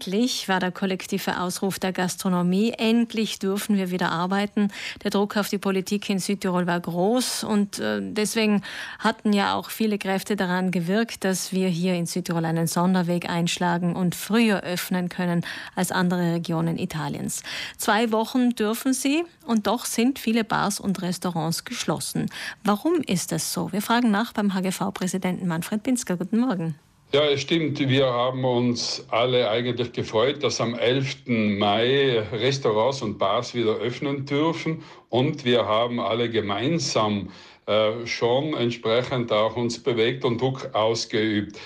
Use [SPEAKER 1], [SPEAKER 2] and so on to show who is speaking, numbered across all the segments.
[SPEAKER 1] Endlich war der kollektive Ausruf der Gastronomie. Endlich dürfen wir wieder arbeiten. Der Druck auf die Politik in Südtirol war groß und äh, deswegen hatten ja auch viele Kräfte daran gewirkt, dass wir hier in Südtirol einen Sonderweg einschlagen und früher öffnen können als andere Regionen Italiens. Zwei Wochen dürfen sie und doch sind viele Bars und Restaurants geschlossen. Warum ist das so? Wir fragen nach beim HGV-Präsidenten Manfred Pinsker. Guten Morgen.
[SPEAKER 2] Ja, es stimmt. Wir haben uns alle eigentlich gefreut, dass am 11. Mai Restaurants und Bars wieder öffnen dürfen. Und wir haben alle gemeinsam äh, schon entsprechend auch uns bewegt und Druck ausgeübt.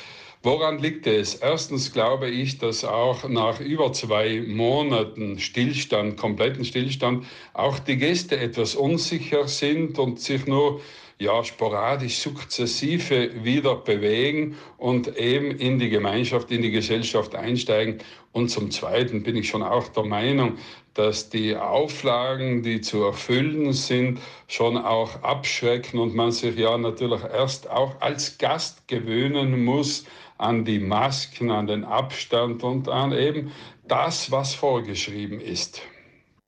[SPEAKER 2] Woran liegt es? Erstens glaube ich, dass auch nach über zwei Monaten Stillstand, kompletten Stillstand, auch die Gäste etwas unsicher sind und sich nur ja, sporadisch sukzessive wieder bewegen und eben in die Gemeinschaft, in die Gesellschaft einsteigen. Und zum Zweiten bin ich schon auch der Meinung, dass die Auflagen, die zu erfüllen sind, schon auch abschrecken und man sich ja natürlich erst auch als Gast gewöhnen muss an die Masken, an den Abstand und an eben das, was vorgeschrieben ist.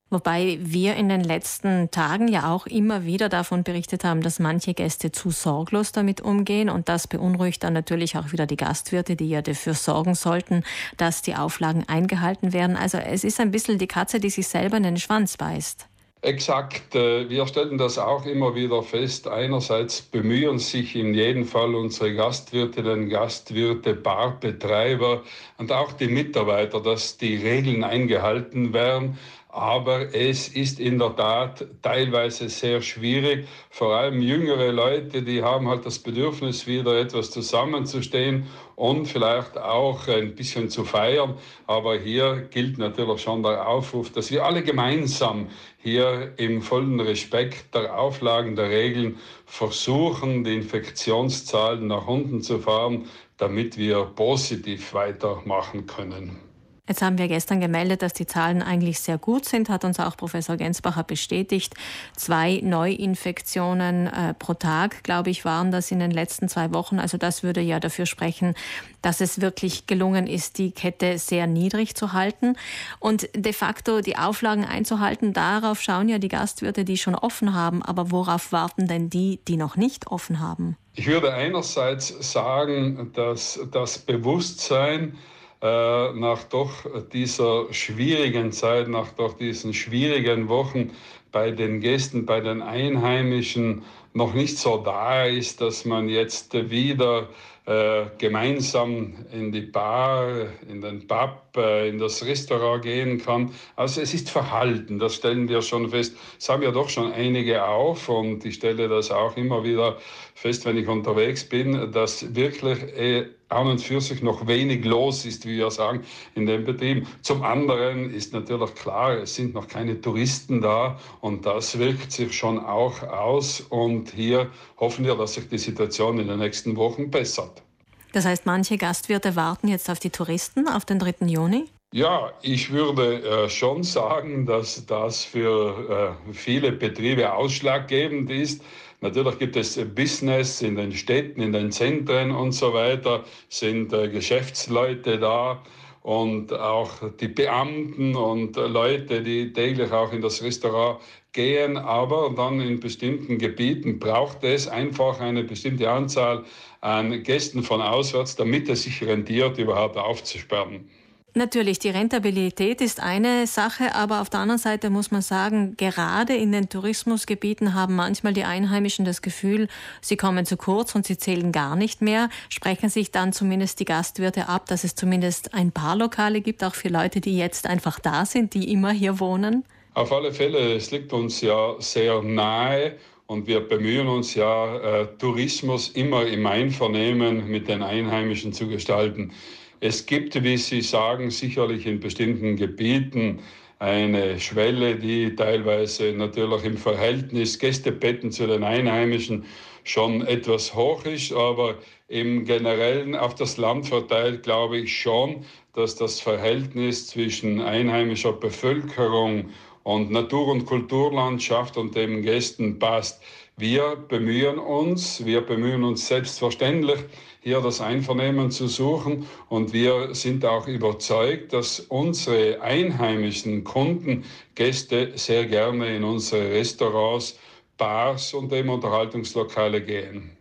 [SPEAKER 1] Wobei wir in den letzten Tagen ja auch immer wieder davon berichtet haben, dass manche Gäste zu sorglos damit umgehen. Und das beunruhigt dann natürlich auch wieder die Gastwirte, die ja dafür sorgen sollten, dass die Auflagen eingehalten werden. Also es ist ein bisschen die Katze, die sich selber in den Schwanz beißt.
[SPEAKER 2] Exakt. Äh, wir stellen das auch immer wieder fest. Einerseits bemühen sich in jedem Fall unsere Gastwirtinnen, Gastwirte, Barbetreiber und auch die Mitarbeiter, dass die Regeln eingehalten werden. Aber es ist in der Tat teilweise sehr schwierig. Vor allem jüngere Leute, die haben halt das Bedürfnis, wieder etwas zusammenzustehen und vielleicht auch ein bisschen zu feiern. Aber hier gilt natürlich schon der Aufruf, dass wir alle gemeinsam hier im vollen Respekt der Auflagen, der Regeln versuchen, die Infektionszahlen nach unten zu fahren, damit wir positiv weitermachen können.
[SPEAKER 1] Jetzt haben wir gestern gemeldet, dass die Zahlen eigentlich sehr gut sind, hat uns auch Professor Gensbacher bestätigt. Zwei Neuinfektionen äh, pro Tag, glaube ich, waren das in den letzten zwei Wochen. Also das würde ja dafür sprechen, dass es wirklich gelungen ist, die Kette sehr niedrig zu halten und de facto die Auflagen einzuhalten. Darauf schauen ja die Gastwirte, die schon offen haben. Aber worauf warten denn die, die noch nicht offen haben?
[SPEAKER 2] Ich würde einerseits sagen, dass das Bewusstsein, äh, nach doch dieser schwierigen Zeit, nach doch diesen schwierigen Wochen bei den Gästen, bei den Einheimischen noch nicht so da ist, dass man jetzt wieder äh, gemeinsam in die Bar, in den Pub, äh, in das Restaurant gehen kann. Also es ist Verhalten, das stellen wir schon fest. Das haben ja doch schon einige auf und ich stelle das auch immer wieder fest, wenn ich unterwegs bin, dass wirklich äh, an und für sich noch wenig los ist, wie wir sagen, in dem Betrieb. Zum anderen ist natürlich klar, es sind noch keine Touristen da und das wirkt sich schon auch aus und hier hoffen wir, dass sich die Situation in den nächsten Wochen bessert.
[SPEAKER 1] Das heißt, manche Gastwirte warten jetzt auf die Touristen, auf den 3. Juni?
[SPEAKER 2] Ja, ich würde äh, schon sagen, dass das für äh, viele Betriebe ausschlaggebend ist. Natürlich gibt es Business in den Städten, in den Zentren und so weiter, sind äh, Geschäftsleute da und auch die Beamten und Leute, die täglich auch in das Restaurant gehen. Aber dann in bestimmten Gebieten braucht es einfach eine bestimmte Anzahl an Gästen von auswärts, damit es sich rentiert, überhaupt aufzusperren.
[SPEAKER 1] Natürlich, die Rentabilität ist eine Sache, aber auf der anderen Seite muss man sagen, gerade in den Tourismusgebieten haben manchmal die Einheimischen das Gefühl, sie kommen zu kurz und sie zählen gar nicht mehr, sprechen sich dann zumindest die Gastwirte ab, dass es zumindest ein paar Lokale gibt, auch für Leute, die jetzt einfach da sind, die immer hier wohnen?
[SPEAKER 2] Auf alle Fälle, es liegt uns ja sehr nahe und wir bemühen uns ja, äh, Tourismus immer im Einvernehmen mit den Einheimischen zu gestalten. Es gibt, wie Sie sagen, sicherlich in bestimmten Gebieten eine Schwelle, die teilweise natürlich im Verhältnis Gästebetten zu den Einheimischen schon etwas hoch ist, aber im Generellen auf das Land verteilt glaube ich schon, dass das Verhältnis zwischen einheimischer Bevölkerung und Natur- und Kulturlandschaft und den Gästen passt. Wir bemühen uns, wir bemühen uns selbstverständlich, hier das Einvernehmen zu suchen. Und wir sind auch überzeugt, dass unsere einheimischen Kunden, Gäste sehr gerne in unsere Restaurants, Bars und eben Unterhaltungslokale gehen.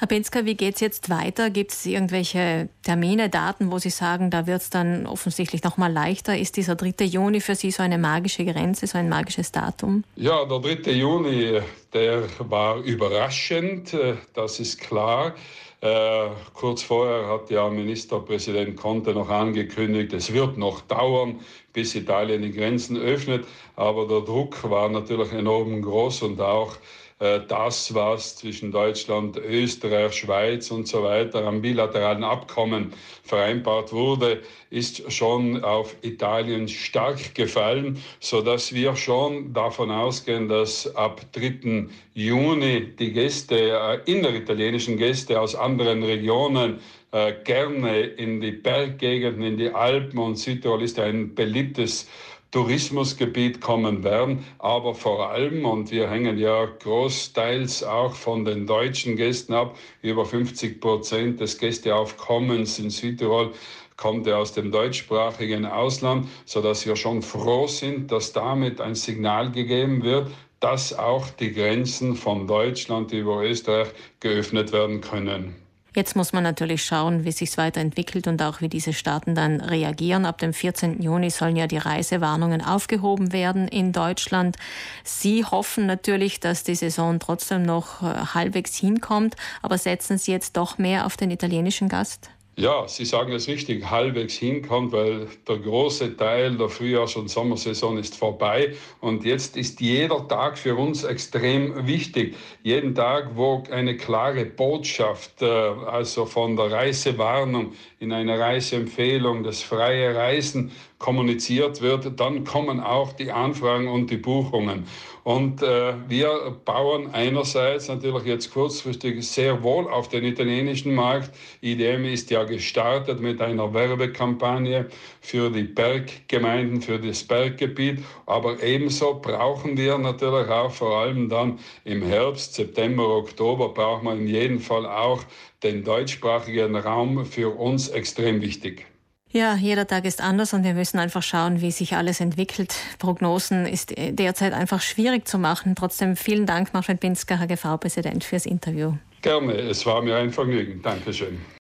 [SPEAKER 1] Herr Benzka, wie geht es jetzt weiter? Gibt es irgendwelche Termine, Daten, wo Sie sagen, da wird es dann offensichtlich noch mal leichter? Ist dieser 3. Juni für Sie so eine magische Grenze, so ein magisches Datum?
[SPEAKER 2] Ja, der 3. Juni, der war überraschend, äh, das ist klar. Äh, kurz vorher hat ja Ministerpräsident Conte noch angekündigt, es wird noch dauern, bis Italien die Grenzen öffnet. Aber der Druck war natürlich enorm groß und auch das, was zwischen Deutschland, Österreich, Schweiz und so weiter am bilateralen Abkommen vereinbart wurde, ist schon auf Italien stark gefallen, so dass wir schon davon ausgehen, dass ab 3. Juni die Gäste, äh, inneritalienischen Gäste aus anderen Regionen äh, gerne in die Berggegenden, in die Alpen und Südtirol ist ein beliebtes Tourismusgebiet kommen werden, aber vor allem, und wir hängen ja großteils auch von den deutschen Gästen ab, über 50 Prozent des Gästeaufkommens in Südtirol kommt ja aus dem deutschsprachigen Ausland, so dass wir schon froh sind, dass damit ein Signal gegeben wird, dass auch die Grenzen von Deutschland über Österreich geöffnet werden können.
[SPEAKER 1] Jetzt muss man natürlich schauen, wie sich weiterentwickelt und auch wie diese Staaten dann reagieren. Ab dem 14. Juni sollen ja die Reisewarnungen aufgehoben werden in Deutschland. Sie hoffen natürlich, dass die Saison trotzdem noch äh, halbwegs hinkommt, aber setzen Sie jetzt doch mehr auf den italienischen Gast?
[SPEAKER 2] Ja, Sie sagen es richtig, halbwegs hinkommt, weil der große Teil der Frühjahrs- und Sommersaison ist vorbei und jetzt ist jeder Tag für uns extrem wichtig. Jeden Tag, wo eine klare Botschaft, äh, also von der Reisewarnung in einer Reiseempfehlung, das freie Reisen kommuniziert wird, dann kommen auch die Anfragen und die Buchungen. Und äh, wir bauen einerseits natürlich jetzt kurzfristig sehr wohl auf den italienischen Markt. IDM ist ja gestartet mit einer Werbekampagne für die Berggemeinden, für das Berggebiet. Aber ebenso brauchen wir natürlich auch vor allem dann im Herbst, September, Oktober, brauchen wir in jedem Fall auch den deutschsprachigen Raum für uns extrem wichtig.
[SPEAKER 1] Ja, jeder Tag ist anders und wir müssen einfach schauen, wie sich alles entwickelt. Prognosen ist derzeit einfach schwierig zu machen. Trotzdem vielen Dank, Manfred Binsker, HGV-Präsident, fürs Interview.
[SPEAKER 2] Gerne, es war mir ein Vergnügen. Dankeschön.